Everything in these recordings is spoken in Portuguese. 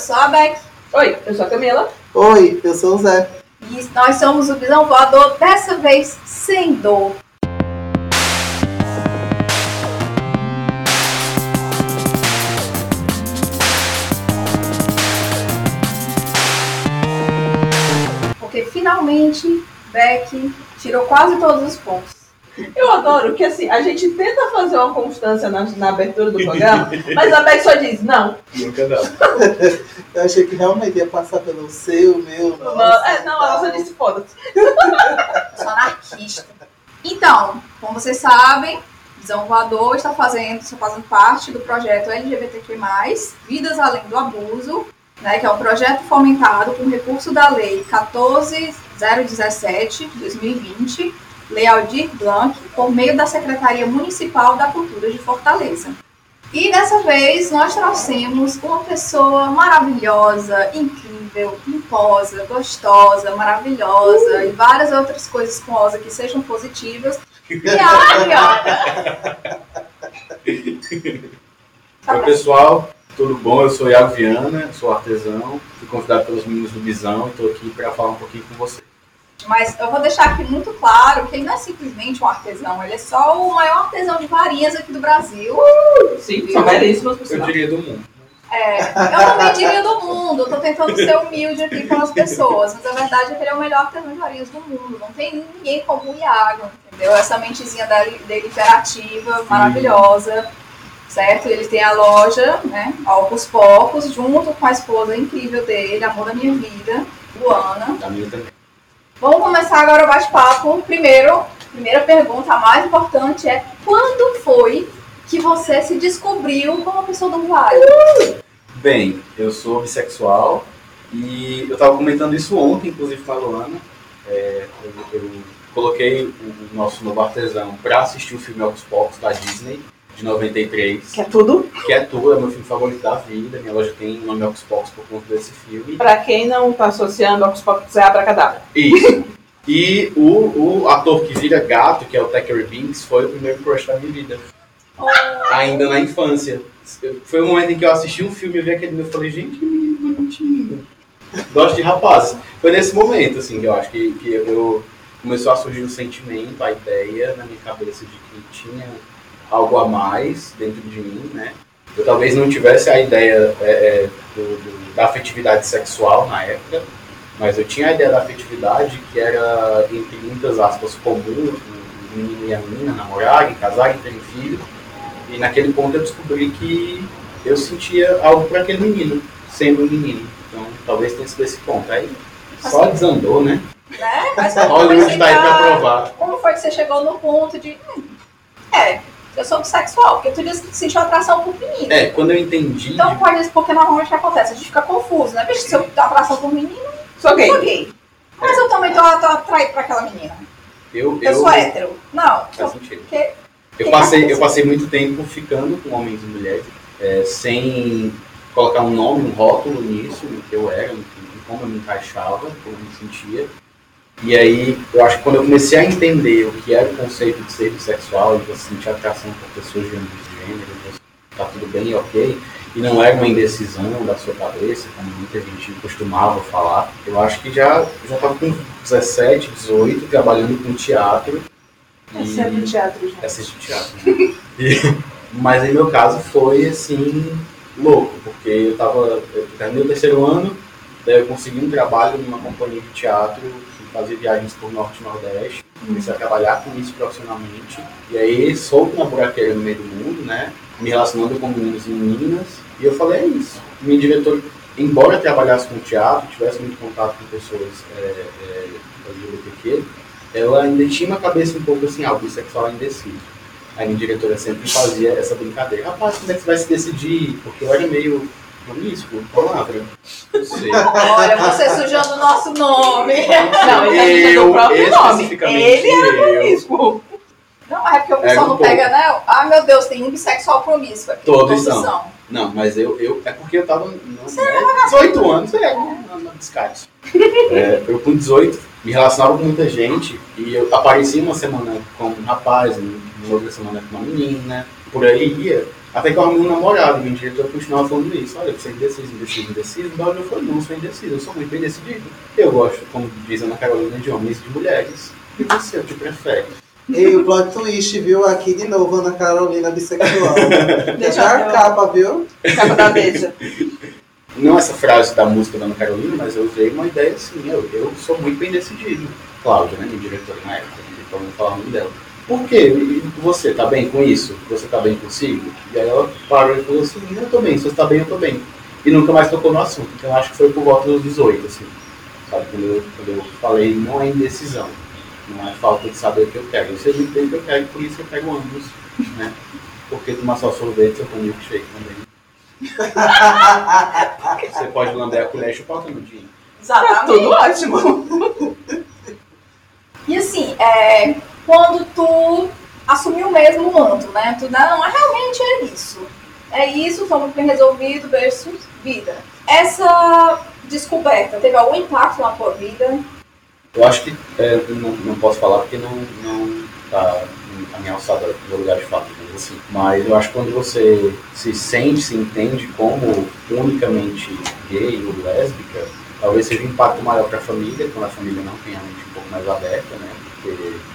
eu sou a Beck. Oi, eu sou a Camila. Oi, eu sou o Zé. E nós somos o Visão Voador, dessa vez sem dor. Porque finalmente Beck tirou quase todos os pontos. Eu adoro que assim, a gente tenta fazer uma constância na, na abertura do programa, mas a Beck só diz não. Nunca dá. Eu achei que realmente ia passar pelo seu, meu. Não, nosso, é, não ela só tal. disse foda-se. Sou anarquista. Então, como vocês sabem, Visão Voador está fazendo, está fazendo parte do projeto LGBTQ+, Vidas Além do Abuso, né, que é um projeto fomentado com recurso da Lei 14017 de 2020, Lei Aldir Blanc, por meio da Secretaria Municipal da Cultura de Fortaleza. E dessa vez nós trouxemos uma pessoa maravilhosa, incrível, pimposa, gostosa, maravilhosa e várias outras coisas com osa que sejam positivas. E a Ariana. Oi, pessoal. Tudo bom? Eu sou Iago Viana, sou artesão. Fui convidado pelos meninos do Bisão e estou aqui para falar um pouquinho com vocês. Mas eu vou deixar aqui muito claro que ele não é simplesmente um artesão, ele é só o maior artesão de varinhas aqui do Brasil. Sim, são belíssimas por Eu diria do mundo. É, eu não me diria do mundo, eu tô tentando ser humilde aqui com as pessoas, mas a verdade é que ele é o melhor artesão de varinhas do mundo. Não tem ninguém como o Iago, entendeu? Essa mentezinha dele, dele imperativa, maravilhosa, certo? Ele tem a loja, né, aos poucos, junto com a esposa incrível dele, amor da minha vida, Luana. Da minha também. Vamos começar agora o bate-papo. Primeiro, primeira pergunta, a mais importante é quando foi que você se descobriu como pessoa do vale? Bem, eu sou bissexual e eu estava comentando isso ontem, inclusive com a Luana. É, eu, eu coloquei o nosso novo artesão para assistir o filme Ocus Pocus da Disney, de 93, Que é tudo. que é tudo, é meu filme favorito da vida. Minha loja tem o nome Pocus por conta desse filme. Pra quem não tá associando Pocus é Abracadabra. Isso. E o, o ator que vira gato, que é o Thackeray Binks, foi o primeiro crush da minha vida. Ainda na infância. Foi o momento em que eu assisti um filme e vi aquele e falei, gente, que menino bonitinho. Gosto de rapazes. Foi nesse momento, assim, que eu acho que, que eu começou a surgir o sentimento, a ideia na minha cabeça de que tinha algo a mais dentro de mim, né? Eu talvez não tivesse a ideia é, é, do- do- da afetividade sexual na época, mas eu tinha a ideia da afetividade que era, entre muitas aspas, comum, o menino e a menina namorarem, casarem, terem filhos. E naquele ponto eu descobri que eu sentia algo para aquele menino, sendo um menino. Então talvez tenha sido esse ponto. Aí só Assim. desandou, né? Né? Mas como foi, Hollywood que tá aí você- provar. como foi que você chegou no ponto de. hum, é, eu sou bissexual, porque tu disse que sentiu atração por menino. É, quando eu entendi. Então pode ser porque normalmente o que acontece? A gente fica confuso, né? Bicho, se eu tenho atração por menino, Sou eu gay. sou gay. Mas eu também tô, tô atraído pra aquela menina. eu, Eu, sou hétero. Não, Faz sentido. porque Eu passei, eu passei muito tempo ficando com homens e mulheres, é, sem colocar um nome, um rótulo nisso, no que eu era, no que- como eu me encaixava, como eu me sentia. E aí, eu acho que quando eu comecei a entender o que era o conceito de ser bissexual, de você sentir atração por pessoas de ambos gêneros, você tá tudo bem, ok, e não era uma indecisão da sua cabeça, como muita gente costumava falar, eu acho que já já estava com 17, 18, trabalhando com teatro. Esse é do teatro, gente. Assistir teatro. né? E- mas em meu caso foi assim, louco, porque eu tava. Eu terminei o terceiro ano, daí eu consegui um trabalho numa companhia de teatro fazia viagens por norte e nordeste. Comecei a trabalhar com isso profissionalmente. E aí solto na buraqueira no meio do mundo, né? Me relacionando com meninos e meninas. E eu falei, é isso. Minha diretora, embora trabalhasse com teatro, tivesse muito contato com pessoas é, é, LGBTQ, ela ainda tinha uma cabeça um pouco assim, ah, o bissexual é indeciso. Aí minha diretora sempre fazia essa brincadeira. Rapaz, como é que você vai se decidir? Porque eu era meio promíscuo, palavra. Não sei. Olha, você sujando o nosso nome. Não, ele tá dizendo o próprio nome. Ele era promíscuo. Não, é porque o É, pessoal um não pega, né? Ah, meu Deus, tem um bissexual promíscuo aqui. Todos são. Não, mas eu, eu. É porque eu tava. Não, né, 18 anos, é, na, na descarte. É, eu com 18 me relacionava com muita gente e eu aparecia uma semana com um rapaz, uma outra semana com uma menina, por aí ia. Até que eu arrumei um namorado, o diretor continuava falando isso. Olha, você é indeciso, indeciso, indeciso. Mas eu falei, não, sou indeciso, eu sou muito bem decidido. Eu gosto, como diz a Ana Carolina, de homens e de mulheres. E você, o que prefere? E o plot twist, viu? Aqui de novo, Ana Carolina bissexual. Deixa a eu- capa, viu? Capa da Veja. Não essa frase da música da Ana Carolina, mas eu usei uma ideia assim, eu, eu sou muito bem decidido. Cláudia, né, minha diretora na época, não tem problema falar o nome dela. Por quê? E você tá bem com isso? Você tá bem consigo? E aí ela parou e falou assim, eu tô bem, se você tá bem, eu tô bem. E nunca mais tocou no assunto. Então eu acho que foi por volta dos 18, assim. Sabe, quando eu, quando eu falei, não é indecisão. Não é falta de saber o que eu quero. Eu sei muito bem o que eu quero, por isso eu pego ambos, né? Porque tomar só sorvete eu tomo milkshake também. Você pode lamber a colher e chupar o canudinho. Tá Exatamente. tudo ótimo. E assim, é, quando tu assumiu mesmo o manto, né? Tu não, mas realmente é isso. É isso, somos bem resolvido versus vida. Essa descoberta teve algum impacto na tua vida? Eu acho que é, não, não posso falar porque não, não tá a minha alçada no lugar de fato, digamos assim. Mas eu acho que quando você se sente, se entende como unicamente gay ou lésbica, talvez seja um impacto maior para a família, quando a família não tem a mente um pouco mais aberta, né?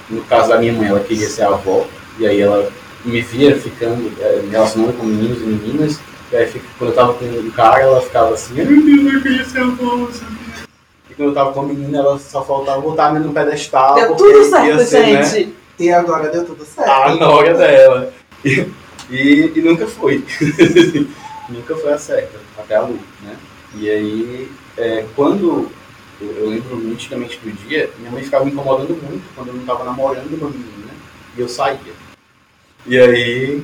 No caso da minha mãe, ela queria ser avó, e aí ela me via ficando, é, me relacionando com meninos e meninas, e aí quando eu tava com um cara, ela ficava assim, meu Deus, eu queria ser avó? E quando eu tava com a menina, ela só faltava botar a menina no pedestal. Deu tudo certo, ser, né, gente. E agora deu tudo certo. a nora dela. E, e, e nunca foi. nunca foi a certa, até a luz, né? E aí, é, quando eu, eu lembro nitidamente do dia, minha mãe ficava me incomodando muito quando eu não estava namorando uma menina e eu saía. E aí,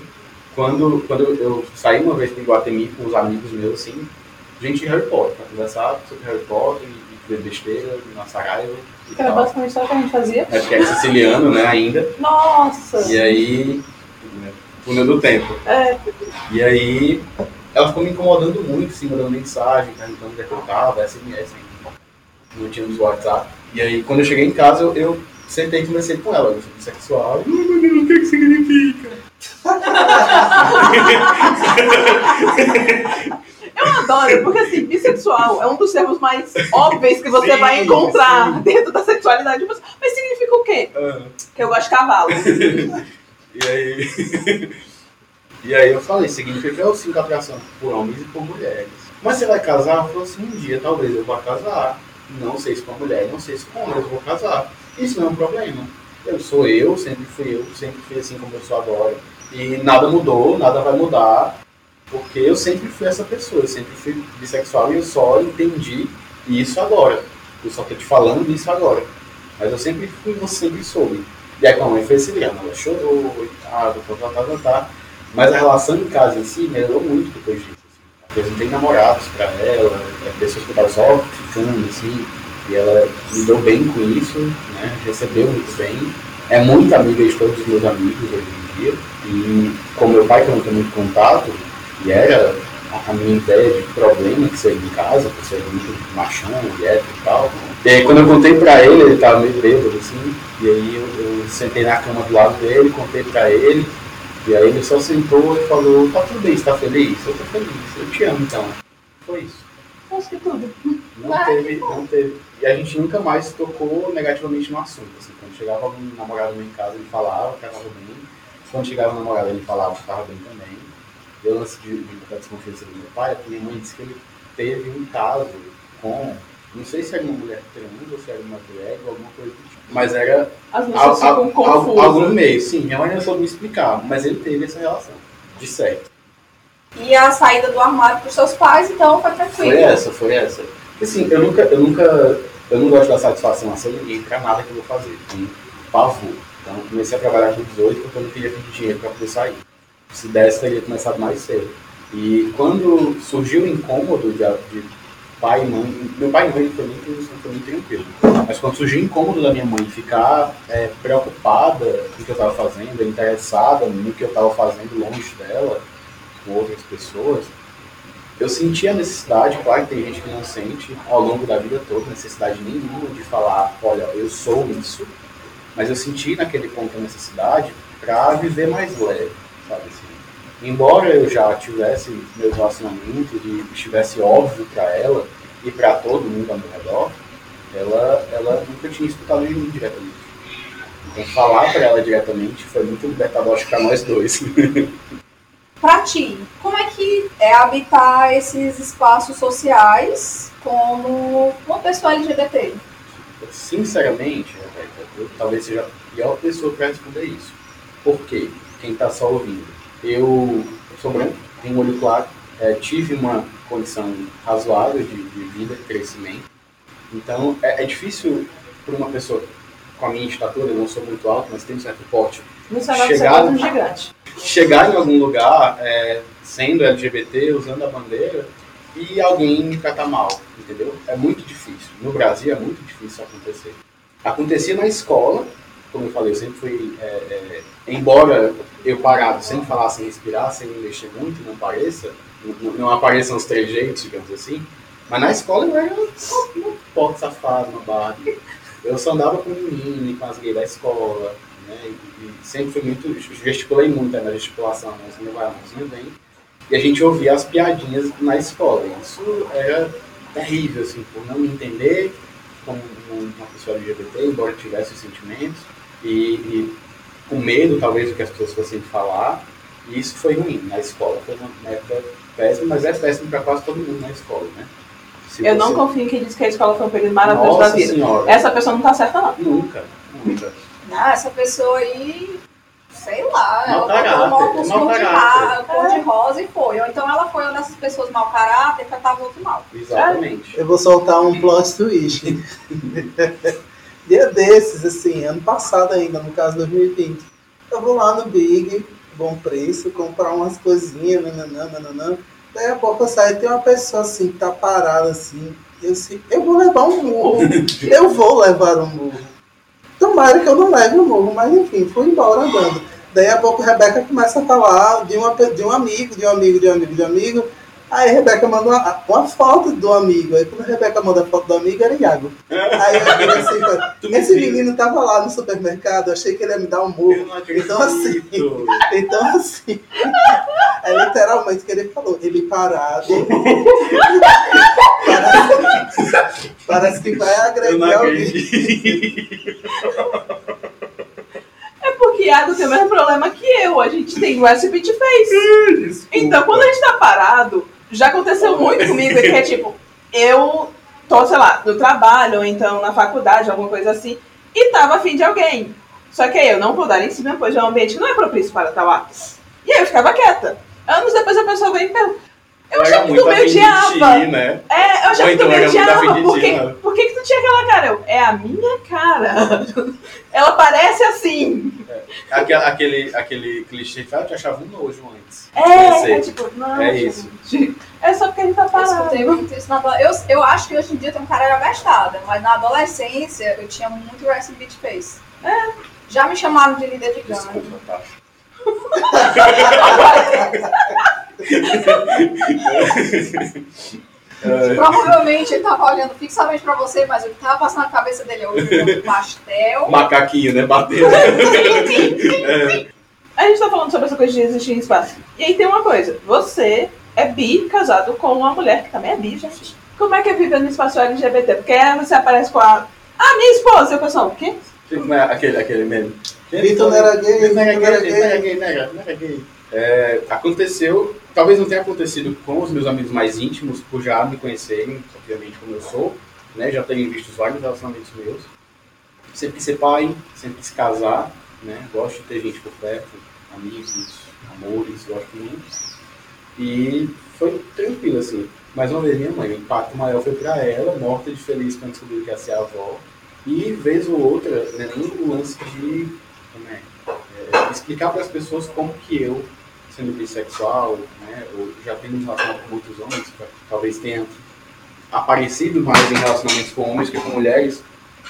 quando, quando eu, eu saí uma vez para Iguatemi com os amigos meus, assim, gente de Harry Potter, para conversar sobre Harry Potter e, e ver besteira na Saraiva Que era basicamente só o que a gente fazia. É porque é siciliano, né, ainda. Nossa! E aí, né, túnel do tempo. É, E aí, ela ficou me incomodando muito, assim, mandando mensagem, perguntando onde é que eu tava, SMS Não tinha nos WhatsApp. E aí, quando eu cheguei em casa, eu, eu sentei e conversei com ela. Eu sou bissexual. Ai, meu Deus, o que que significa? eu adoro, porque assim, bissexual é um dos termos mais óbvios que você Sim, vai encontrar sim. dentro da sexualidade. Mas, mas significa o quê? Ah, Que eu gosto de cavalo. E aí... e aí eu falei, significa eu sinto atração por homens e por mulheres. Mas você vai casar? Ela falou assim, um dia talvez eu vá casar. Não sei se com a mulher, não sei se com homem, eu vou casar. Isso não é um problema. Eu sou eu, sempre fui eu, sempre fui assim como eu sou agora. E nada mudou, nada vai mudar. Porque eu sempre fui essa pessoa, eu sempre fui bissexual e eu só entendi isso agora. Eu só tô te falando isso agora. Mas eu sempre fui, você sempre soube. E aí com a mãe foi drama, ela chorou tá, tá, tá, tá, tá. Mas a relação em casa em si melhorou muito depois disso. Apresentei namorados pra ela, pessoas que estavam só ficando, assim, e ela lidou bem com isso, né? Recebeu muito bem. É muito amiga de todos os meus amigos hoje em dia. E com meu pai, que eu não tenho muito contato, e era a minha ideia de problema que seria em casa, por ser muito machão, hétero e tal. E aí quando eu contei pra ele, ele tava meio bêbado, assim, e aí eu, eu sentei na cama do lado dele, contei pra ele, e aí ele só sentou e falou, tá tudo bem, você tá feliz? Eu tô feliz, eu te amo então. Foi isso. Acho que tudo. Não teve, não teve. E a gente nunca mais tocou negativamente no assunto. Assim, quando chegava algum namorado meu em casa, ele falava que estava bem. Quando chegava um namorado, ele falava que estava bem também. Eu lance de, de botar desconfiança do meu pai, é porque minha mãe disse que ele teve um caso com. Não sei se era uma mulher trans ou se era uma drag ou alguma coisa do tipo. Mas era As al- al- algo no meio. Sim, minha mãe não soube me explicar, mas ele teve essa relação. De certo. E a saída do armário pros seus pais, então foi tranquilo. Foi essa, foi essa. Porque, Assim, eu nunca, eu nunca, eu não gosto dar satisfação a ninguém pra nada que eu vou fazer. Tenho pavor. Então, eu comecei a trabalhar com 18 porque eu não queria pedir dinheiro pra poder sair. Se desse, teria começado mais cedo. E quando surgiu o incômodo de, de pai e mãe, meu pai e mãe foi muito, foi muito tranquilo. Mas quando surgiu o incômodo da minha mãe ficar é, preocupada com o que eu estava fazendo, interessada no que eu estava fazendo longe dela, com outras pessoas, eu senti a necessidade, claro que tem gente que não sente ao longo da vida toda, necessidade nenhuma de falar, olha, eu sou isso, mas eu senti naquele ponto a necessidade para viver mais leve, sabe assim? Embora eu já tivesse meus relacionamentos e estivesse óbvio para ela e para todo mundo ao meu redor, ela, ela nunca tinha escutado de mim diretamente. Então falar para ela diretamente foi muito libertador, para nós dois. Pra ti, como é que é habitar esses espaços sociais como uma pessoa LGBT? Sinceramente, eu talvez seja a pior pessoa para responder isso. Por quê? Quem está só ouvindo. Eu sou branco, tenho olho claro, é, tive uma condição razoável de, de vida, de crescimento. Então, é, é difícil para uma pessoa com a minha estatura, eu não sou muito alto, mas tenho um certo porte, é um gigante. chegar em algum lugar é, sendo LGBT, usando a bandeira, e alguém me tratar mal, entendeu? É muito difícil. No Brasil é muito difícil isso acontecer. Acontecia na escola, como eu falei, eu sempre fui, é, é, embora eu parado, sem falar, sem respirar, sem me mexer muito, não pareça, não, não apareçam os trejeitos, digamos assim, mas na escola eu era um porco safado, uma Barbie. Eu só andava com menino e com as gays da escola, né? E, e sempre fui muito. gesticulei muito né, na gesticulação, a mãozinha vai, a mãozinha vem. E a gente ouvia as piadinhas na escola. Isso era terrível, assim, por não me entender como uma pessoa LGBT, embora tivesse os sentimentos, e, e com medo, talvez, do que as pessoas fossem falar. E isso foi ruim na escola. Foi uma época péssima, mas é péssimo para quase todo mundo na escola, né? Se Eu não você- confio em quem diz que a escola foi um período maravilhoso Nossa da vida. senhora. Essa pessoa não tá certa, não. Nunca, nunca. Ah, essa pessoa aí, sei lá, Mau ela caráter, um óculos mau cor de, de rosa e foi. Ou então ela foi uma dessas pessoas mau caráter e tratava outro mal. Exatamente. Eu vou soltar um plot twist. Dia desses, assim, ano passado ainda, no caso 2020. Eu vou lá no Big, bom preço, comprar umas coisinhas, nananã, nananã. Daí a pouco eu saio, tem uma pessoa assim, que tá parada assim. Eu, assim, eu vou levar um murro. eu vou levar um murro. Tomara que eu não leve um murro, mas enfim, fui embora andando. Daí a pouco a Rebeca começa a falar de, uma, de um amigo, de um amigo, de um amigo, de um amigo. Aí a Rebeca manda uma, uma foto do amigo. Aí quando a Rebeca manda a foto do amigo, era Iago. Aí eu falei assim, esse menino tava lá no supermercado, achei que ele ia me dar um murro. Eu não acredito. Então assim, então assim, é literalmente o que ele falou, ele parado. parece, parece que vai Eu não agredir alguém. É porque Iago tem o mesmo problema que eu. A gente tem USB de face. Desculpa. Então, quando a gente tá parado, já aconteceu muito comigo, que é tipo, eu tô, sei lá, no trabalho, ou então na faculdade, alguma coisa assim, e tava afim de alguém. Só que aí eu não vou dar em cima, pois é um ambiente que não é propício para tal ato. E aí eu ficava quieta. Anos depois a pessoa veio e pergunta. Eu que muito tu me afim de odiava. né? É, eu tu então muito afim odiava. de Por que, né? por que, que tu tinha aquela cara? Eu, é a minha cara. Ela parece assim. Aquele, aquele, aquele clichê que ah, eu te achava um nojo antes. É, é tipo, não, É gente. É só porque a gente tá Eu parado. escutei muito isso na eu, eu acho que hoje em dia tem um cara abastada, mas na adolescência eu tinha muito resting bitch face. É. Já me chamaram de líder de gangue. Desculpa, tá? É, Provavelmente ele tava olhando fixamente pra você, mas o que tava passando na cabeça dele é o pastel. macaquinho, né? Batendo. É, A gente tá falando sobre essa coisa de existir em espaço. E aí tem uma coisa, você é bi casado com uma mulher que também é bi, gente. Como é que é viver no espaço LGBT? Porque aí você aparece com a. Ah, minha esposa! E o pessoal, o quê? Como é aquele, aquele meme? Vitor não era gay, não era gay, não era gay, não era gay. É, aconteceu, talvez não tenha acontecido com os meus amigos mais íntimos, por já me conhecerem, obviamente, como eu sou, né? Já terem visto vários relacionamentos meus. Sempre quis ser pai, sempre quis casar, né? Gosto de ter gente por perto, amigos, amores, gosto muito. E foi tranquilo, assim. Mais uma vez, minha mãe, o impacto maior foi pra ela, morta de feliz quando descobriu que ia ser avó. E, vez ou outra, né, nem o lance de é, é, explicar para as pessoas como que eu, sendo bissexual, né, ou já tendo um com muitos homens, talvez tenha aparecido mais em relacionamentos com homens que com mulheres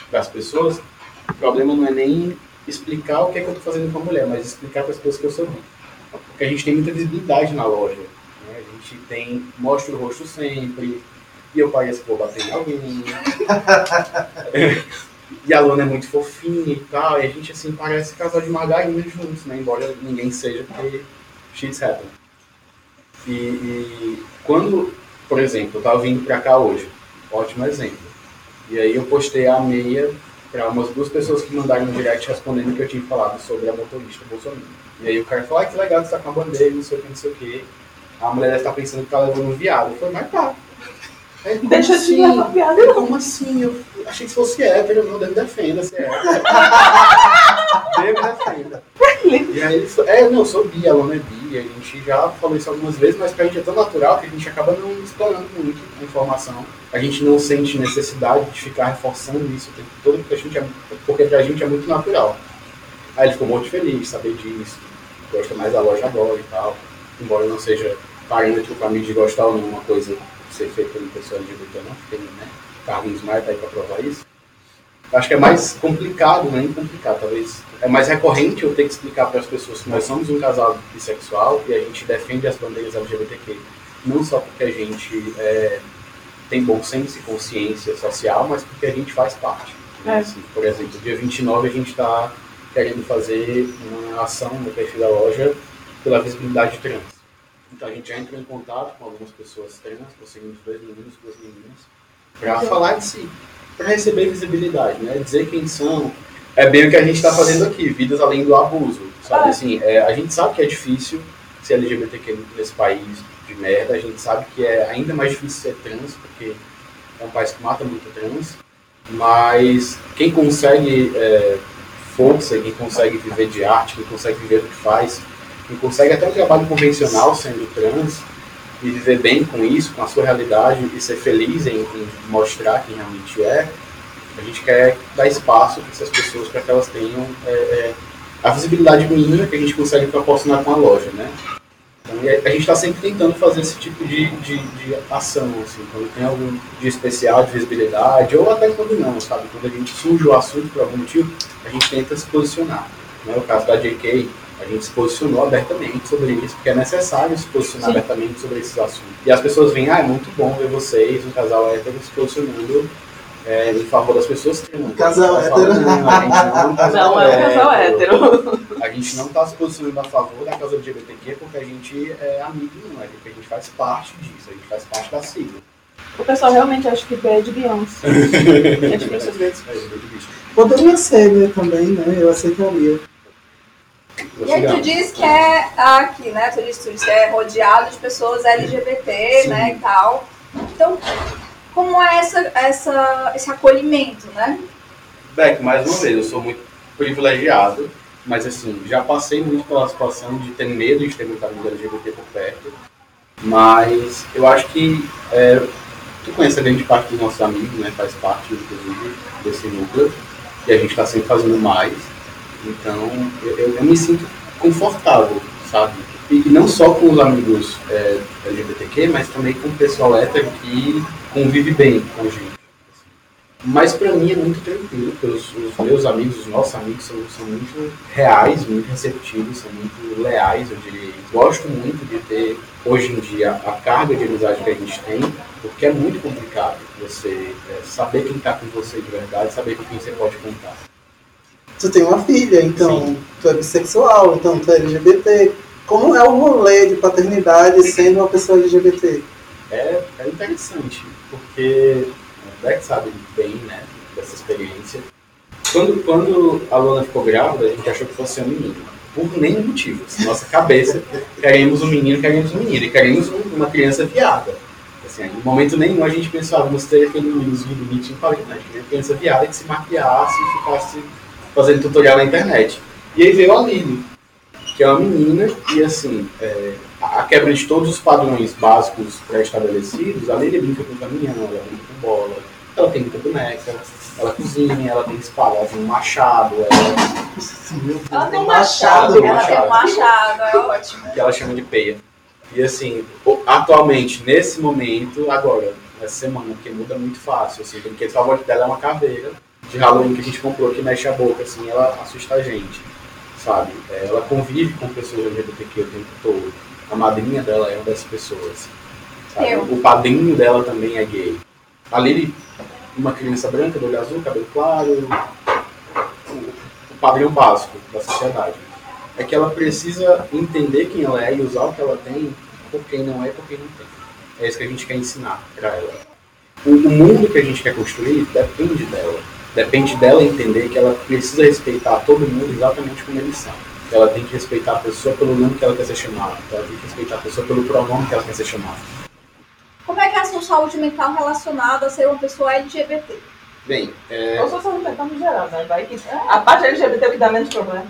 para as pessoas, o problema não é nem explicar o que é que eu estou fazendo com a mulher, mas explicar para as pessoas que eu sou bi. Porque a gente tem muita visibilidade na loja. né? A gente tem, mostra o rosto sempre, e eu pareço que vou bater em alguém. E a Luna é muito fofinha e tal, e a gente assim parece casal de margarina juntos, né? Embora ninguém seja, porque shit's happen. E, e quando, por exemplo, eu tava vindo pra cá hoje, ótimo exemplo. E aí eu postei a meia para umas duas pessoas que mandaram um direct respondendo que eu tinha falado sobre a motorista Bolsonaro. E aí o cara falou, ah, que legal você tá com a bandeira, não sei o que, não sei o que. A mulher deve estar pensando que tá levando um viado. Eu falei, mas tá. Deixa de assim? levar piada. Eu, como assim? Eu achei que fosse hétero, não, Deus me defenda, se é hétero. Deus me defenda. E aí é, não, eu sou bi, a Lona é bi, a gente já falou isso algumas vezes, mas pra gente é tão natural que a gente acaba não explorando muito a informação. A gente não sente necessidade de ficar reforçando isso o tempo todo, porque, a gente é, porque pra gente é muito natural. Aí ele ficou muito feliz de saber disso, gosta mais da loja agora e tal, embora não seja parâmetro pra mim de gostar ou não uma coisa ser feita por pessoa LGBT ou não, porque né, Carlinhos Maia tá aí pra provar isso. Acho que é mais complicado, não é complicado, talvez. É mais recorrente eu ter que explicar para as pessoas que nós somos um casal bissexual e a gente defende as bandeiras LGBTQ, não só porque a gente é, tem bom senso e consciência social, mas porque a gente faz parte. né? É. Assim, por exemplo, dia 29 a gente está querendo fazer uma ação no perfil da loja pela visibilidade trans. Então a gente já entrou em contato com algumas pessoas trans, conseguimos dois meninos, duas meninas, para falar de si, para receber visibilidade, né? Dizer quem são. É bem o que a gente está fazendo aqui, vidas além do abuso, sabe? Ah. Assim, é, a gente sabe que é difícil ser LGBTQ nesse país de merda, a gente sabe que é ainda mais difícil ser trans, porque é um país que mata muito trans, mas quem consegue é, força, quem consegue viver de arte, quem consegue viver do que faz, quem consegue até um trabalho convencional sendo trans e viver bem com isso, com a sua realidade e ser feliz em, em mostrar quem realmente é, a gente quer dar espaço para essas pessoas para que elas tenham é, é, a visibilidade mínima que a gente consegue proporcionar com a loja, né? Então, a a gente está sempre tentando fazer esse tipo de, de, de ação, assim, quando tem algum dia especial de visibilidade, ou até quando não, sabe? Quando a gente surge o assunto por algum motivo, a gente tenta se posicionar. Né? O caso da JK, a gente se posicionou abertamente sobre isso, porque é necessário se posicionar Sim. abertamente sobre esses assuntos. E as pessoas veem, ah, é muito bom ver vocês, um casal hétero, se posicionando é, em favor das pessoas trans. Casal tá hétero. Não, a gente não é um casal Não, é um casal hétero. a gente não está se posicionando a favor da causa LGBTQ porque a gente é amigo, não é porque a gente faz parte disso, a gente faz parte da sigla. O pessoal realmente acha que B é de Beyoncé. Essas vezes. É, digo isso. Poderia ser, né, também, né? Eu aceitaria. E aí tu diz que é aqui, né? Tu diz, tu diz que é rodeado de pessoas LGBT, Sim. né, e tal. Então, como é essa, essa, esse acolhimento, né? Beck, mais uma vez, eu sou muito privilegiado, mas assim, já passei muito pela situação de ter medo de ter muita amiga LGBT por perto, mas eu acho que é, tu conhece a grande parte dos nossos amigos, né, faz parte, inclusive, desse núcleo, e a gente está sempre fazendo mais, então eu, eu- me sinto confortável, sabe? E, e não só com os amigos é, LGBTQ, mas também com o pessoal hétero que convive bem com a gente. Mas pra mim é muito tranquilo, porque os, os meus amigos, os nossos amigos são, são muito reais, muito receptivos, são muito leais, eu diria. Gosto muito de ter, hoje em dia, a carga de amizade que a gente tem, porque é muito complicado você é, saber quem tá com você de verdade, saber com quem você pode contar. Tu tem uma filha, então tu é bissexual, então tu é LGBT. Como é o rolê de paternidade sendo uma pessoa LGBT? É, é interessante, porque o Beck sabe bem, né, dessa experiência. Quando, quando a Luna ficou grávida, a gente achou que fosse um menino. Por nenhum motivo. Assim, nossa cabeça, queremos um menino, queremos um menino. E queremos um- uma criança viada. Assim, em momento nenhum a gente pensava, vamos ter aquele meninozinho bonitinho para né? Criança viada que se maquiasse e ficasse fazendo tutorial na internet. E aí veio a Lili, que é uma menina e assim, é, a quebra de todos os padrões básicos pré-estabelecidos, a Lili brinca com caminhão, ela brinca com bola, ela tem muita boneca, ela cozinha, ela tem espada, ela tem um machado, ela, Ela tem um machado. Ela tem um machado. é ótimo. que ela chama de peia. E assim, atualmente, nesse momento, agora, essa semana, porque muda muito fácil, assim, porque o favorito dela é uma caveira de Halloween que a gente comprou que mexe a boca, assim, ela assusta a gente, sabe? É, Ela convive com pessoas LGBTQ o tempo todo. A madrinha dela é uma dessas pessoas. sabe? Eu. O padrinho dela também é gay. A Lili, uma criança branca, do olho azul, cabelo claro, o, o padrão básico da sociedade é que ela precisa entender quem ela é e usar o que ela tem por quem não é e por quem não tem. É isso que a gente quer ensinar para ela. O, o mundo que a gente quer construir depende dela. Depende dela entender que ela precisa respeitar todo mundo exatamente como eles são. Ela tem que respeitar a pessoa pelo nome que ela quer ser chamada. Ela tem que respeitar a pessoa pelo pronome que ela quer ser chamada. Como é que é a sua saúde mental relacionada a ser uma pessoa LGBT? Bem, é, Ou só saúde mental no geral, né? Vai que, a parte LGBT é o que dá menos problema.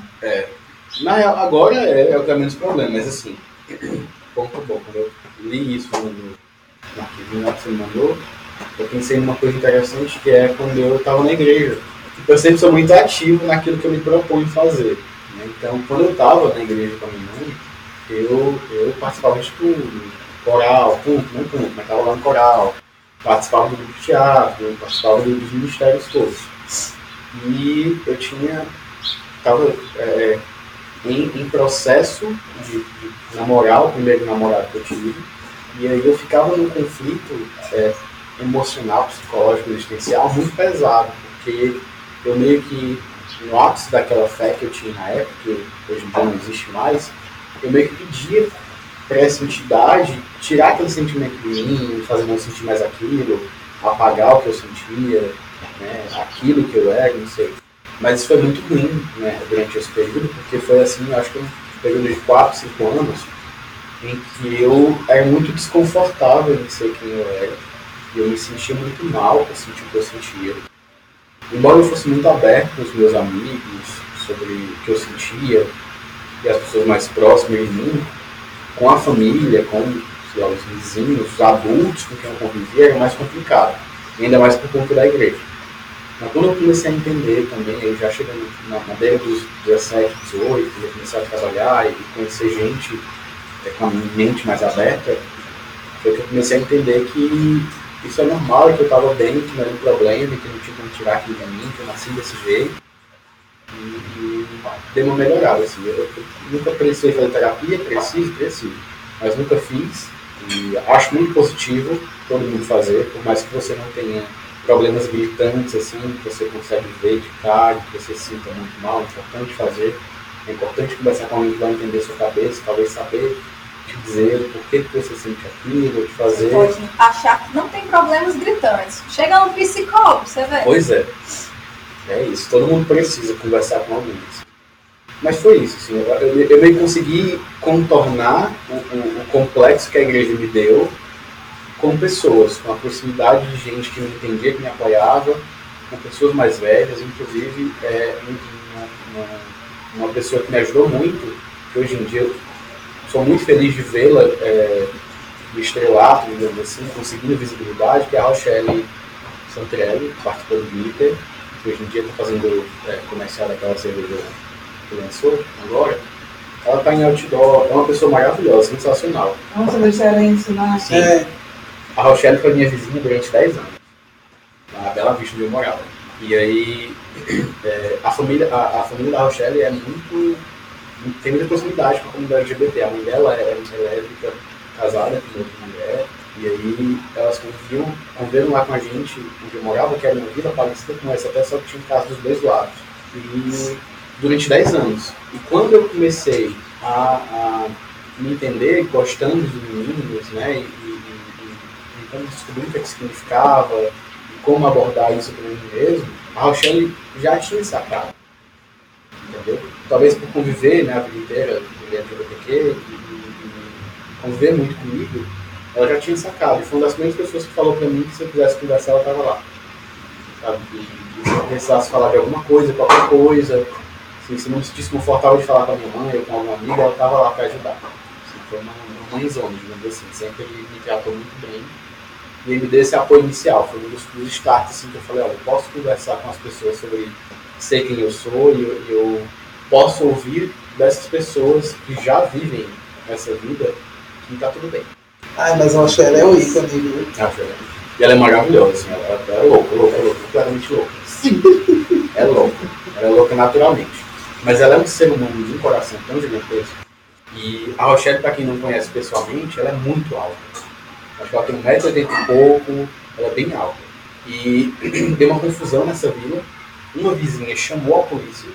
na real, agora é, é o que dá menos problema, mas assim, ponto bom, quando eu li isso no, no arquivinho lá que você me mandou, eu pensei numa coisa interessante que é quando eu estava na igreja. Tipo, Eu sempre sou muito ativo naquilo que eu me proponho fazer. né? Então, quando eu estava na igreja com a minha mãe, eu, eu participava de tudo. Coral, culto, não culto, mas estava lá no coral. Participava do grupo de teatro, participava do- dos ministérios todos. E eu tinha. Estava em, em processo de, de namorar, o primeiro namorado que eu tive. E aí eu ficava num conflito é, emocional, psicológico, existencial muito pesado, porque eu meio que, no ápice daquela fé que eu tinha na época, que hoje em dia não existe mais, eu meio que pedia para essa entidade tirar aquele sentimento de mim, fazer não sentir mais aquilo, apagar o que eu sentia, né, aquilo que eu era, não sei. Mas isso foi muito ruim né, durante esse período, porque foi assim, acho que um período de 4, 5 anos, em que eu era muito desconfortável em ser quem eu era. E eu me sentia muito mal com sentir o que eu sentia. Embora eu fosse muito aberto com os meus amigos sobre o que eu sentia, e as pessoas mais próximas de mim, com a família, com lá, os vizinhos, os adultos com quem eu convivia, era mais complicado. E ainda mais por conta da igreja. Mas quando eu comecei a entender também, eu já chegando na, na beira dos 17, 18, eu comecei a trabalhar e conhecer gente é, com a mente mais aberta, foi que eu comecei a entender que isso é normal, que eu estava bem, que não era um problema, que não tinha como tirar aquilo de mim, que eu nasci desse jeito. E, e dei uma melhorada, assim. Eu, eu nunca precisei fazer terapia, preciso, preciso. Mas nunca fiz. E acho muito positivo todo mundo fazer, por mais que você não tenha problemas gritantes, assim, que você consegue ver de cara, que você sinta muito mal, é importante fazer. É importante conversar com alguém que vai entender sua cabeça, talvez saber dizer por que, que você sente aquilo, te fazer. Pode achar que não tem problemas gritantes. Chega no psicólogo, você vê. Pois é. É isso. Todo mundo precisa conversar com alguém. Mas foi isso. Assim, eu, eu, eu meio que consegui contornar o, o- o complexo que a igreja me deu com pessoas, com a proximidade de gente que me entendia, que me apoiava, com pessoas mais velhas, inclusive é, uma, uma- uma pessoa que me ajudou muito, que hoje em dia eu sou muito feliz de vê-la é, estrelato, digamos assim, conseguindo visibilidade, que é a Rochelle Santrelli, que participou do Glitter, que hoje em dia está fazendo é, comercial daquela cerveja que lançou agora. Ela está em outdoor, é uma pessoa maravilhosa, sensacional. Nossa, ela ensinar. Sim. É, A Rochelle foi minha vizinha durante 10 anos, na Bela Vista onde eu morava. E aí, é, a, família, a, a família da Rochelle é muito. Tem muita proximidade com a comunidade LGBT. A mãe dela é, é lésbica, casada com outra mulher. E aí, elas conviviam, conviveram lá com a gente, onde eu morava, que era uma vila parecida com essa, até só que tinha casa dos dois lados. E durante 10 anos. E quando eu comecei a, a me entender gostando dos meninos, né, e, e, e, e tentando descobrir o que, é que significava e como abordar isso para mim mesmo, a Rochelle já tinha sacado. Entendeu? Talvez por conviver né, a vida inteira com LGBTQ e, e, conviver muito comigo, ela já tinha sacado. E foi uma das primeiras pessoas que falou para mim que se eu quisesse conversar, ela estava lá. Sabe? E, se eu precisasse falar de alguma coisa, qualquer coisa, assim, se não sentisse confortável de falar com a minha mãe ou com alguma amiga, ela estava lá para ajudar. Assim, foi uma, uma mãezona, digamos assim. Sempre me tratou muito bem. E ele me deu esse apoio inicial. Foi um dos, dos starts assim, que eu falei, olha, eu posso conversar com as pessoas sobre ser quem eu sou e eu, eu posso ouvir dessas pessoas que já vivem essa vida que tá tudo bem. Ai, mas a Rochelle é o ícone, viu? E ela é maravilhosa, assim, ela, ela é louca, louca, louca, completamente louca. É louca, ela é louca naturalmente. Mas ela é um ser humano de um coração tão gigantesco. E a Rochelle, para quem não conhece pessoalmente, ela é muito alta. Acho que ela tem 1,80m e pouco, ela é bem alta. E deu uma confusão nessa vila. Uma vizinha chamou a polícia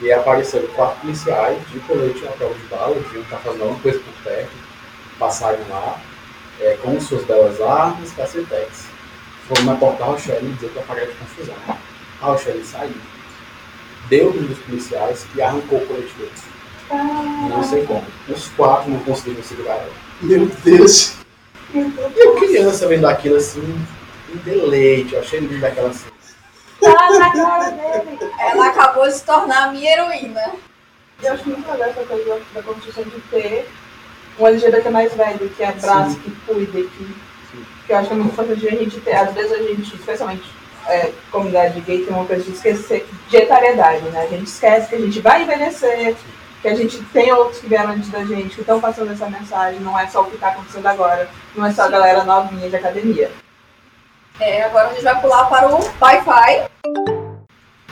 e apareceram quatro policiais de colete à prova de bala, deviam estar fazendo alguma coisa por perto. passaram lá é, com suas belas armas, cacetetes. Foram na porta da Rochelle dizer que aparelho de confusão. A Rochelle saiu, deu um dos policiais e arrancou o colete deles. Não sei como. Os quatro não conseguiram segurar ela. Meu Deus. E a criança vendo aquilo assim, um deleite. Eu achei lindo daquela cena. Tá na cara dele. Ela acabou de se tornar a minha heroína. Eu acho muito legal essa coisa da- construção de ter um LGBT mais velho, que abraça, Sim. que cuida, que, Sim. que eu acho que é muito importante a gente ter. Às vezes a gente, especialmente é, comunidade gay, tem uma coisa de esquecer de etariedade, né? A gente esquece que a gente vai envelhecer, que a gente tem outros que vieram antes da gente, que estão passando essa mensagem, não é só o que está acontecendo agora, não é só a galera novinha de academia. É, agora a gente vai pular para o Wi-Fi.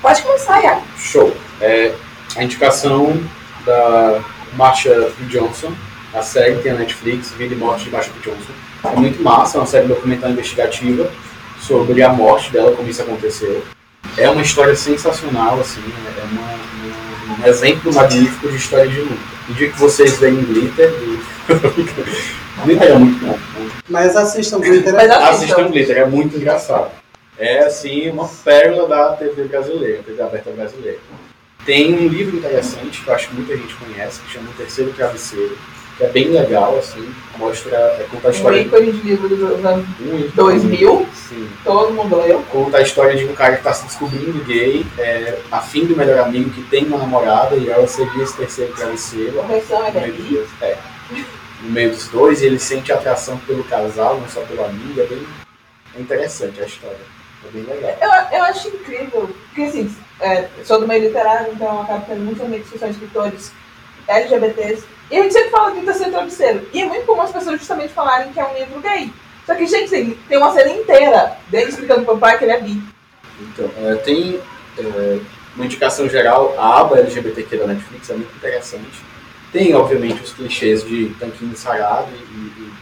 Pode começar, Iago. Show. É, a indicação da Marsha. Johnson, a série que tem na Netflix, Vida e Morte de Marsha. Johnson. É muito massa, é uma série documental investigativa sobre a morte dela, como isso aconteceu. É uma história sensacional, assim, é uma- uma- um exemplo magnífico de história de luta. Dia que vocês veem Glitter. Glitter é muito bom. Mas assistam Glitter. Mas assistam. Assistam Glitter, é muito engraçado. É, assim, uma pérola da TV brasileira, TV aberta brasileira. Tem um livro interessante, que eu acho que muita gente conhece, que chama O Terceiro Travesseiro, que é bem legal, assim, mostra, é, conta a Um história ícone de livro dos anos um- 2000, Sim. todo mundo leu. Conta a história de um cara que está se descobrindo gay, é, afim do melhor amigo que tem uma namorada, e ela seria esse terceiro travesseiro. É meio daí. dos- é, no meio dos dois, e ele sente atração pelo casal, não só pelo amigo, é bem é interessante a história. É bem legal. Eu, eu acho incrível, porque assim, é, sou do meio literário, então eu acabo tendo muitos amigos que são escritores LGBTs, e a gente sempre fala de terceiro travesseiro. E é muito comum as pessoas justamente falarem que é um livro gay. Só que, gente, tem, tem uma cena inteira dele explicando pro pai que ele é bi. Então, é, tem é, uma indicação geral, a aba LGBTQ da Netflix é muito interessante. Tem, obviamente, os clichês de tanquinho sarado e, e-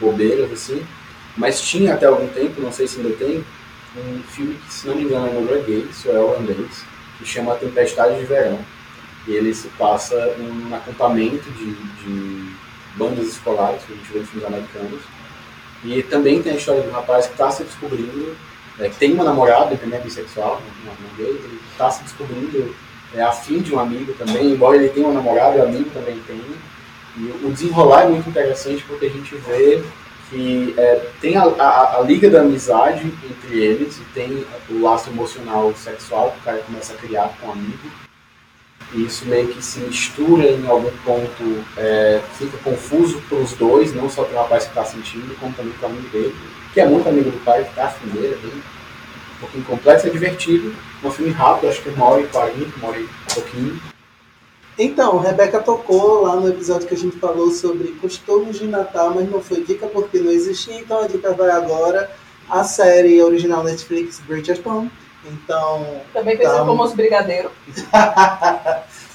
bobeiras, assim, mas tinha até algum tempo, não sei se ainda tem, um filme que, se não me engano, é norueguês ou é holandês, que chama Tempestade de Verão. E ele se passa num acampamento de, de bandas escolares, que a gente vê filmes americanos. E também tem a história do rapaz que está se descobrindo é, que tem uma namorada, ele também é bissexual, uma, uma gay, ele está se descobrindo é, afim de um amigo também, embora ele tenha uma namorada, o amigo também tem. E o desenrolar é muito interessante porque a gente vê que é, tem a, a- a liga da amizade entre eles e tem o laço emocional sexual que o cara começa a criar com o amigo. E isso meio que se mistura em algum ponto, é, fica confuso para os dois, não só para o rapaz que está sentindo, como também para o amigo dele que é muito amigo do pai, que tá afim dele, é bem um pouquinho complexo, é divertido. Um filme rápido, acho que uma hora e quarenta, uma hora e pouquinho. Então, Rebeca tocou lá no episódio que a gente falou sobre costumes de Natal, mas não foi dica porque não existia, então a dica vai agora. A série original Netflix Bridgerton. Então, Também conhecido Tá. como Os Brigadeiros.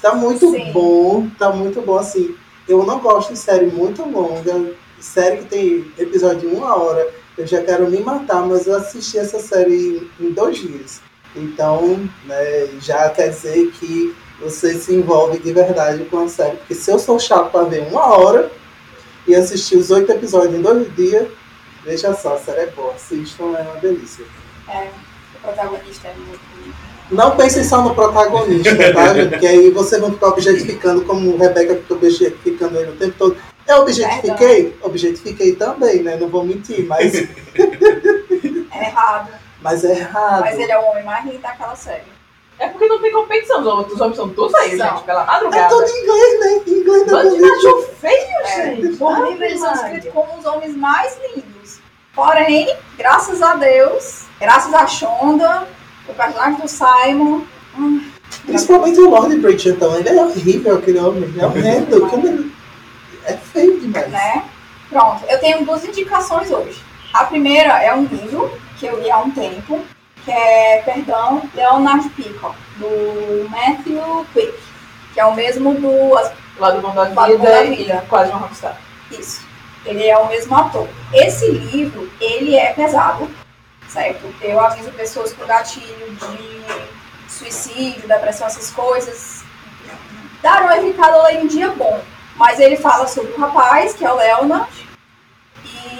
tá muito Sim. bom, tá muito bom assim. Eu não gosto de série muito longa, série que tem episódio de uma hora. Eu já quero me matar, mas eu assisti essa série em dois dias. Então, né, já quer dizer que você se envolve de verdade com a série. Porque se eu sou chato para ver uma hora e assistir os oito episódios em dois dias, veja só, a série é boa. Assistam, é uma delícia. É, o protagonista é muito bonito. Não pensem só no protagonista, tá, gente? Porque aí vocês vão ficar objetificando como Rebeca ficou objetificando ele o tempo todo. Eu objetifiquei? Objetifiquei também, né? Não vou mentir, mas, É errado. Mas é errado. Mas ele é o homem mais lindo daquela série. É porque não tem competição, os outros homens são todos aí, São. gente, pela É madrugada. tudo em inglês, né? Em inglês da Bando de macho feio, É. gente. Por eles são escritos como os homens mais lindos. Porém, graças a Deus, graças a Shonda, o personagem do Simon, hum, Principalmente o Lord Bridgerton. Ele é horrível, aquele homem. É horrendo. Como ele... É feio demais. né? Pronto, eu tenho duas indicações hoje. A primeira é um livro que eu li há um tempo, que é, perdão, Leonard Peacock, do Matthew Quick, que é o mesmo do Lá do mundo da vida da vida. quase uma rockstar. Isso. Ele é o mesmo ator. Esse livro, ele é pesado, certo? Eu aviso pessoas com gatilho de suicídio, depressão, essas coisas. Dar uma evitada lá em um dia bom. Mas ele fala sobre o rapaz, que é o Leonard,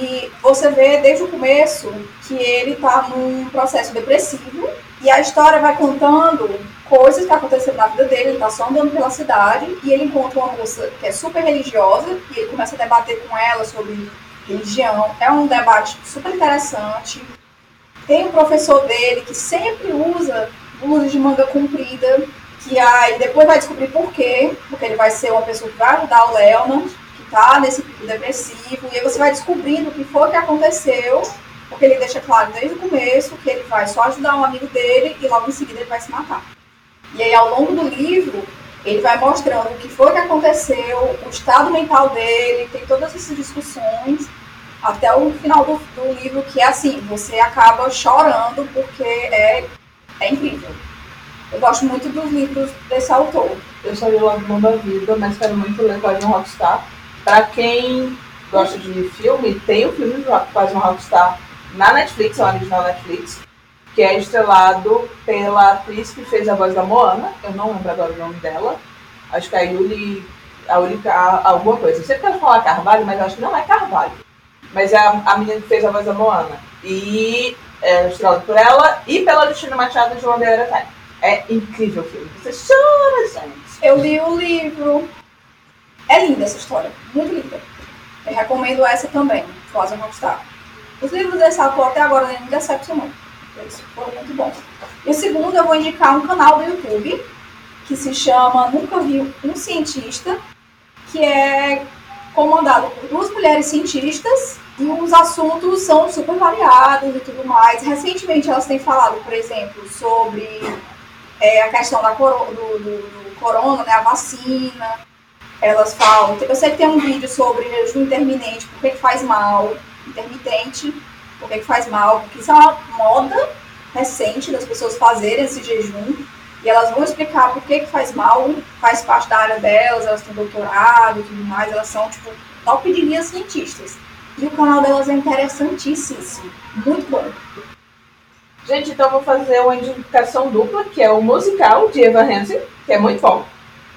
e você vê desde o começo que ele está num processo depressivo e a história vai contando coisas que aconteceram na vida dele. Ele está só andando pela cidade e ele encontra uma moça que é super religiosa e ele começa a debater com ela sobre religião. É um debate super interessante. Tem um professor dele que sempre usa blusas de manga comprida, que aí depois vai descobrir por quê, porque ele vai ser uma pessoa que vai ajudar o Leonard tá nesse pico depressivo, e aí você vai descobrindo o que foi que aconteceu, porque ele deixa claro desde o começo que ele vai só ajudar um amigo dele e logo em seguida ele vai se matar. E aí ao longo do livro, ele vai mostrando o que foi que aconteceu, o estado mental dele, tem todas essas discussões, até o final do, do livro, que é assim, você acaba chorando porque é, é incrível. Eu gosto muito dos livros desse autor. Eu só li o Mão da Vida, mas quero muito ler Código Rockstar. Pra quem gosta de filme, tem o filme do Quase um Rockstar na Netflix, é o original Netflix, que é estrelado pela atriz que fez a voz da Moana, eu não lembro agora o nome dela, acho que é a Yuli, a Yuli alguma coisa. Eu sempre quero falar Carvalho, mas acho que não é Carvalho. Mas é a, a menina que fez a voz da Moana. E é estrelado por ela e pela Justina Machado de One Day Time. É incrível o filme. Você chora, gente. Eu li o livro. É linda essa história, muito linda. Eu recomendo essa também, Rosa Rockstar. Os livros desse autor até agora nem me decepcionou. Eles foram muito bons. E o segundo, eu vou indicar um canal do YouTube que se chama Nunca Vi um Cientista, que é comandado por duas mulheres cientistas e os assuntos são super variados e tudo mais. Recentemente elas têm falado, por exemplo, sobre é, a questão da do, do, do corona, né, a vacina, elas falam. Eu sei que tem um vídeo sobre jejum intermitente, por que faz mal, intermitente, por que faz mal, porque isso é uma moda recente das pessoas fazerem esse jejum. E elas vão explicar por que, que faz mal, faz parte da área delas, elas têm doutorado e tudo mais, elas são, tipo, top de linha cientistas. E o canal delas é interessantíssimo, muito bom. Gente, então vou fazer uma indicação dupla, que é o musical de Eva Hansen, que é muito bom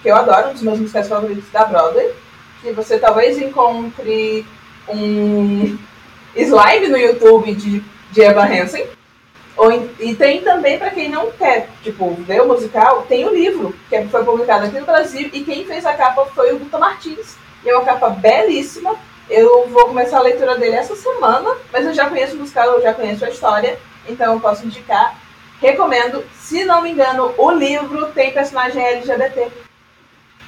que eu adoro, um dos meus musicais favoritos da Broadway, que você talvez encontre um slime no YouTube de, de Eva Hansen. Ou, e tem também, para quem não quer, tipo, ver o musical, tem o livro, que foi publicado aqui no Brasil, e quem fez a capa foi o Guto Martins. E é uma capa belíssima. Eu vou começar a leitura dele essa semana, mas eu já conheço o musical, eu já conheço a história, então eu posso indicar. Recomendo. Se não me engano, o livro tem personagem LGBT.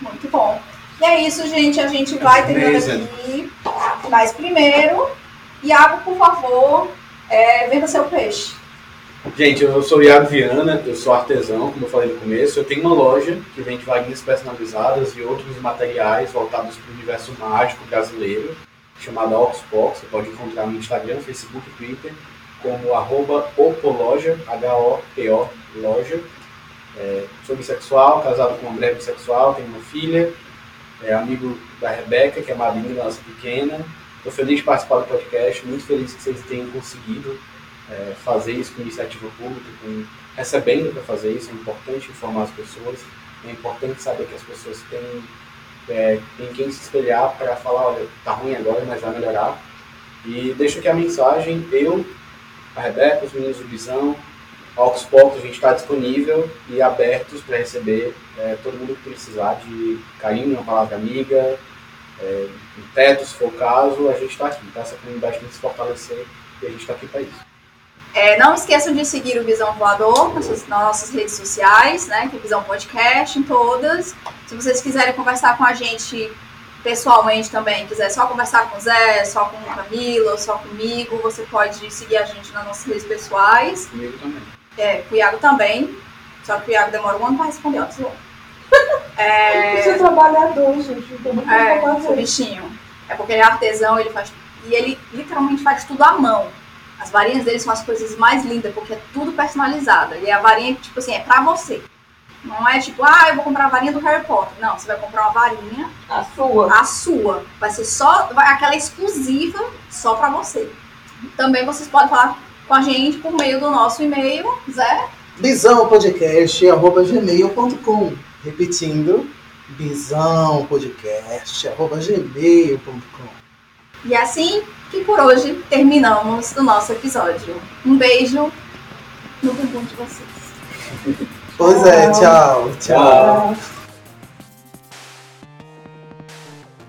Muito bom. E é isso, gente. A gente vai terminando aqui. Mas primeiro, Iago, por favor, é, venda seu peixe. Gente, eu sou o Iago Viana, eu sou artesão, como eu falei no começo. Eu tenho uma loja que vende varinhas personalizadas e outros materiais voltados para o universo mágico brasileiro, chamada Oxbox. Você pode encontrar no Instagram, Facebook e Twitter como arroba opoloja, H-O-P-O, loja. É, sou bissexual, casado com uma mulher bissexual, tenho uma filha, é amigo da Rebeca, que é madrinha nossa pequena. Estou feliz de participar do podcast, muito feliz que vocês tenham conseguido é, fazer isso com iniciativa pública, com, recebendo para fazer isso. É importante informar as pessoas, é importante saber que as pessoas têm é, em quem se espelhar para falar, olha, tá ruim agora, mas vai melhorar. E deixo aqui a mensagem, eu, a Rebeca, os meninos do Visão, aos poucos a gente está disponível e abertos para receber é, todo mundo que precisar de carinho, uma palavra amiga, é, um teto, se for o caso, a gente está aqui. Tá? Essa comunidade tem que se fortalecer e a gente está aqui para isso. É, não esqueçam de seguir o Visão Voador nas nossas redes sociais, né? Que é Visão Podcast em todas. Se vocês quiserem conversar com a gente pessoalmente também, quiser só conversar com o Zé, só com o Camila, só comigo, você pode seguir a gente nas nossas redes pessoais. Comigo também. É, o Iago também. Só que o Iago demora um ano para responder do é... Você é trabalhador, gente. Não tem muito é, o bichinho. É porque ele é artesão, ele faz. E ele literalmente faz tudo à mão. As varinhas dele são as coisas mais lindas, porque é tudo personalizado. E a varinha, tipo assim, é pra você. Não é tipo, ah, eu vou comprar a varinha do Harry Potter. Não, você vai comprar uma varinha. A sua. A sua. Vai ser só. Aquela exclusiva só pra você. Também vocês podem falar com a gente por meio do nosso e-mail, Zé. Bisãopodcast.gmail.com Repetindo, bisão podcast, arroba gmail.com. E é assim que por hoje terminamos o nosso episódio. Um beijo no bumbum de vocês. Pois é, tchau, tchau. Tchau.